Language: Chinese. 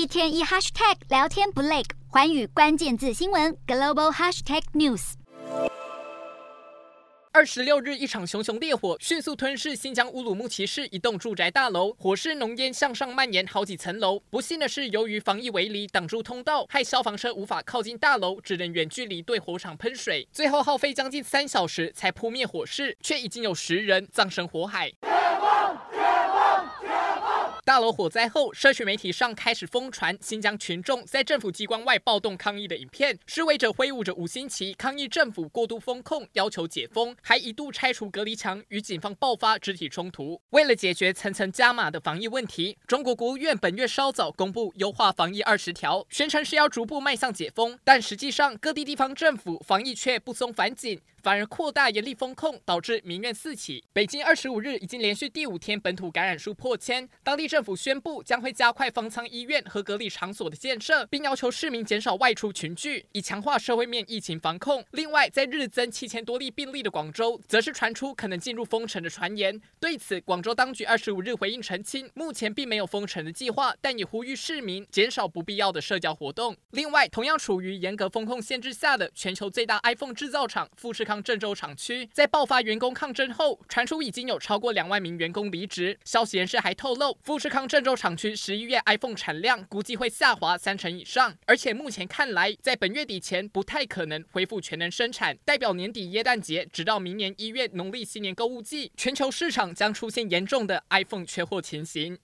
一天一 hashtag 聊天不累，环宇关键字新闻 global hashtag news。二十六日，一场熊熊烈火迅速吞噬新疆乌鲁木齐市一栋住宅大楼，火势浓烟向上蔓延好几层楼。不幸的是，由于防疫围篱挡住通道，害消防车无法靠近大楼，只能远距离对火场喷水。最后耗费将近三小时才扑灭火势，却已经有十人葬身火海。楼火灾后，社区媒体上开始疯传新疆群众在政府机关外暴动抗议的影片，示威者挥舞着五星旗抗议政府过度封控，要求解封，还一度拆除隔离墙，与警方爆发肢体冲突。为了解决层层加码的防疫问题，中国国务院本月稍早公布优化防疫二十条，宣称是要逐步迈向解封，但实际上各地地方政府防疫却不松反紧。反而扩大严厉封控，导致民怨四起。北京二十五日已经连续第五天本土感染数破千，当地政府宣布将会加快方舱医院和隔离场所的建设，并要求市民减少外出群聚，以强化社会面疫情防控。另外，在日增七千多例病例的广州，则是传出可能进入封城的传言。对此，广州当局二十五日回应澄清，目前并没有封城的计划，但也呼吁市民减少不必要的社交活动。另外，同样处于严格风控限制下的全球最大 iPhone 制造厂富士康郑州厂区在爆发员工抗争后，传出已经有超过两万名员工离职。消息人士还透露，富士康郑州厂区十一月 iPhone 产量估计会下滑三成以上，而且目前看来，在本月底前不太可能恢复全能生产，代表年底耶诞节直到明年一月农历新年购物季，全球市场将出现严重的 iPhone 缺货情形。